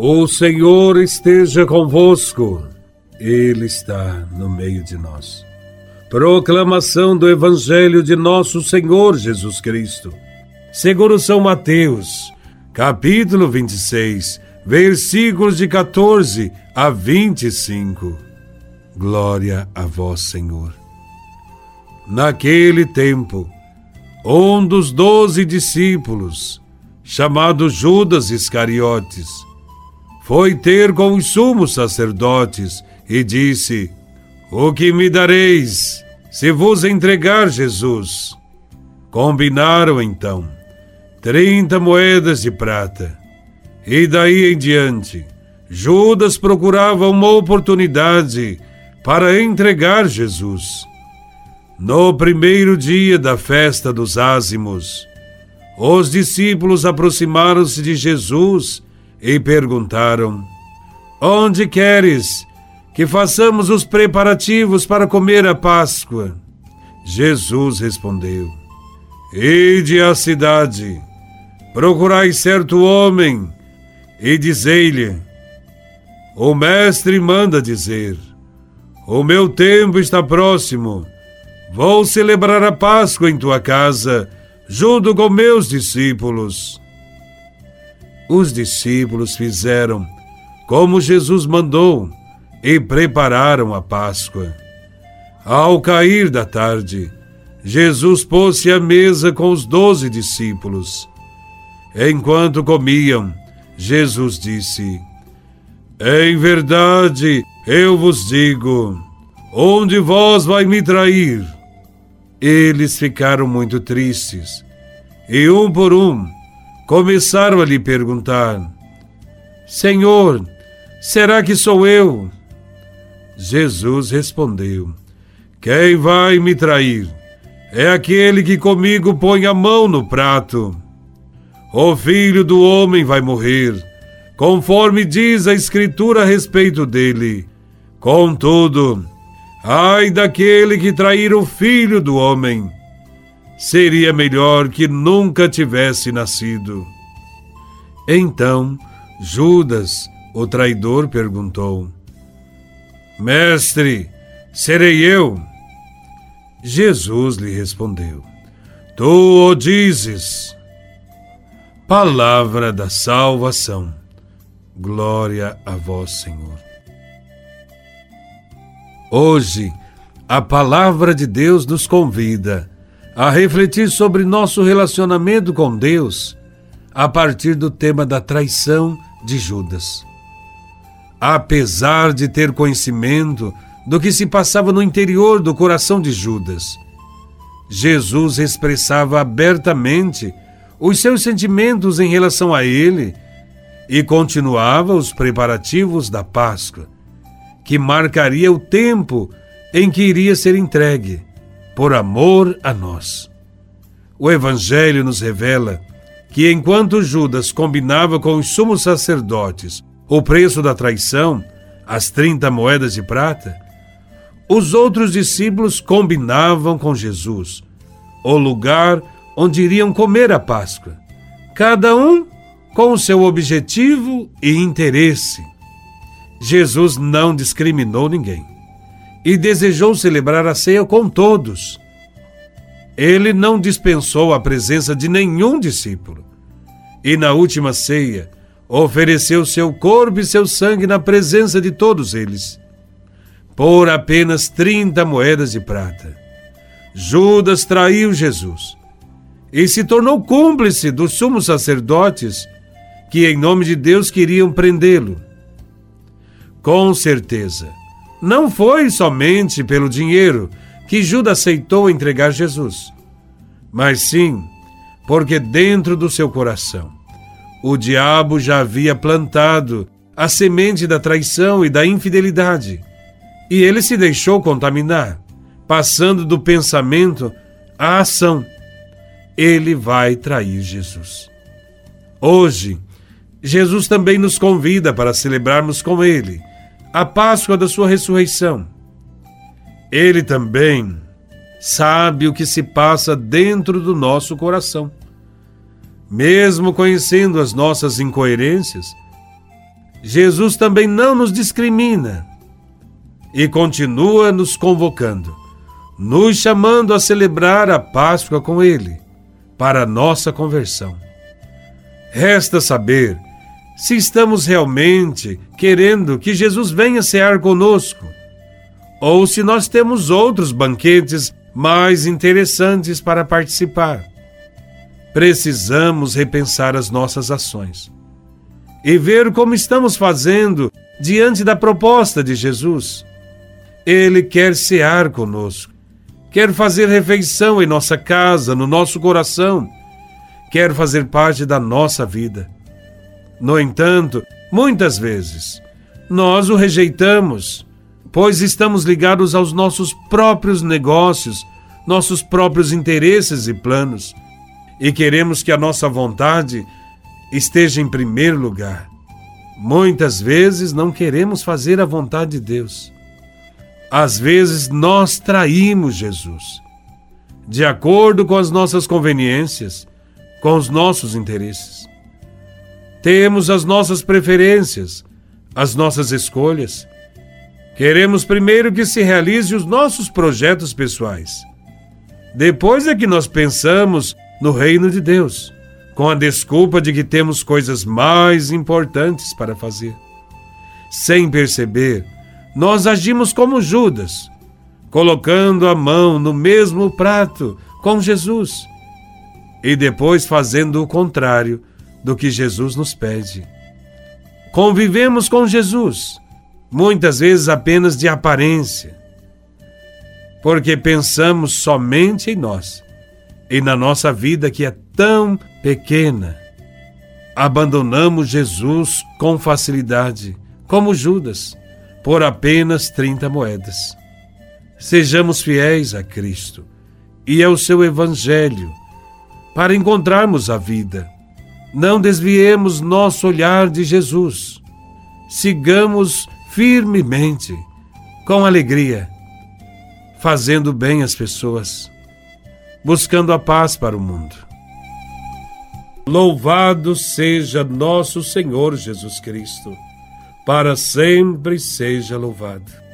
O Senhor esteja convosco, Ele está no meio de nós. Proclamação do Evangelho de Nosso Senhor Jesus Cristo, segundo São Mateus, capítulo 26, versículos de 14 a 25. Glória a Vós, Senhor. Naquele tempo, um dos doze discípulos, chamado Judas Iscariotes, foi ter com os sumos sacerdotes e disse: O que me dareis se vos entregar Jesus? Combinaram então trinta moedas de prata. E daí em diante, Judas procurava uma oportunidade para entregar Jesus. No primeiro dia da festa dos ázimos, os discípulos aproximaram-se de Jesus e perguntaram: Onde queres que façamos os preparativos para comer a Páscoa? Jesus respondeu: Ide à cidade, procurai certo homem e dizei-lhe: O mestre manda dizer: O meu tempo está próximo. Vou celebrar a Páscoa em tua casa, junto com meus discípulos. Os discípulos fizeram como Jesus mandou e prepararam a Páscoa. Ao cair da tarde, Jesus pôs-se à mesa com os doze discípulos. Enquanto comiam, Jesus disse: Em verdade, eu vos digo, onde vós vai me trair? Eles ficaram muito tristes, e um por um começaram a lhe perguntar: Senhor, será que sou eu? Jesus respondeu: Quem vai me trair é aquele que comigo põe a mão no prato. O filho do homem vai morrer, conforme diz a Escritura a respeito dele. Contudo, ai daquele que trair o filho do homem seria melhor que nunca tivesse nascido. Então Judas, o traidor, perguntou: Mestre, serei eu? Jesus lhe respondeu: Tu o dizes. Palavra da salvação. Glória a vós, Senhor. Hoje, a palavra de Deus nos convida a refletir sobre nosso relacionamento com Deus a partir do tema da traição de Judas. Apesar de ter conhecimento do que se passava no interior do coração de Judas, Jesus expressava abertamente os seus sentimentos em relação a ele e continuava os preparativos da Páscoa, que marcaria o tempo em que iria ser entregue por amor a nós. O Evangelho nos revela que enquanto Judas combinava com os sumos sacerdotes o preço da traição, as 30 moedas de prata, os outros discípulos combinavam com Jesus o lugar onde iriam comer a Páscoa, cada um com o seu objetivo e interesse. Jesus não discriminou ninguém e desejou celebrar a ceia com todos. Ele não dispensou a presença de nenhum discípulo. E na última ceia, ofereceu seu corpo e seu sangue na presença de todos eles, por apenas 30 moedas de prata. Judas traiu Jesus e se tornou cúmplice dos sumos sacerdotes que, em nome de Deus, queriam prendê-lo. Com certeza, não foi somente pelo dinheiro que Judas aceitou entregar Jesus, mas sim porque dentro do seu coração o diabo já havia plantado a semente da traição e da infidelidade, e ele se deixou contaminar, passando do pensamento à ação. Ele vai trair Jesus. Hoje, Jesus também nos convida para celebrarmos com ele a Páscoa da sua ressurreição. Ele também sabe o que se passa dentro do nosso coração. Mesmo conhecendo as nossas incoerências, Jesus também não nos discrimina e continua nos convocando, nos chamando a celebrar a Páscoa com Ele, para a nossa conversão. Resta saber se estamos realmente querendo que Jesus venha cear conosco, ou se nós temos outros banquetes mais interessantes para participar. Precisamos repensar as nossas ações e ver como estamos fazendo diante da proposta de Jesus. Ele quer cear conosco, quer fazer refeição em nossa casa, no nosso coração, quer fazer parte da nossa vida. No entanto, muitas vezes, nós o rejeitamos, pois estamos ligados aos nossos próprios negócios, nossos próprios interesses e planos, e queremos que a nossa vontade esteja em primeiro lugar. Muitas vezes não queremos fazer a vontade de Deus. Às vezes nós traímos Jesus, de acordo com as nossas conveniências, com os nossos interesses. Temos as nossas preferências, as nossas escolhas. Queremos primeiro que se realize os nossos projetos pessoais. Depois é que nós pensamos no reino de Deus com a desculpa de que temos coisas mais importantes para fazer. Sem perceber, nós agimos como Judas, colocando a mão no mesmo prato com Jesus e depois fazendo o contrário do que Jesus nos pede. Convivemos com Jesus, muitas vezes apenas de aparência, porque pensamos somente em nós e na nossa vida que é tão pequena. Abandonamos Jesus com facilidade, como Judas, por apenas 30 moedas. Sejamos fiéis a Cristo e ao seu Evangelho para encontrarmos a vida. Não desviemos nosso olhar de Jesus. Sigamos firmemente, com alegria, fazendo bem às pessoas, buscando a paz para o mundo. Louvado seja nosso Senhor Jesus Cristo, para sempre seja louvado.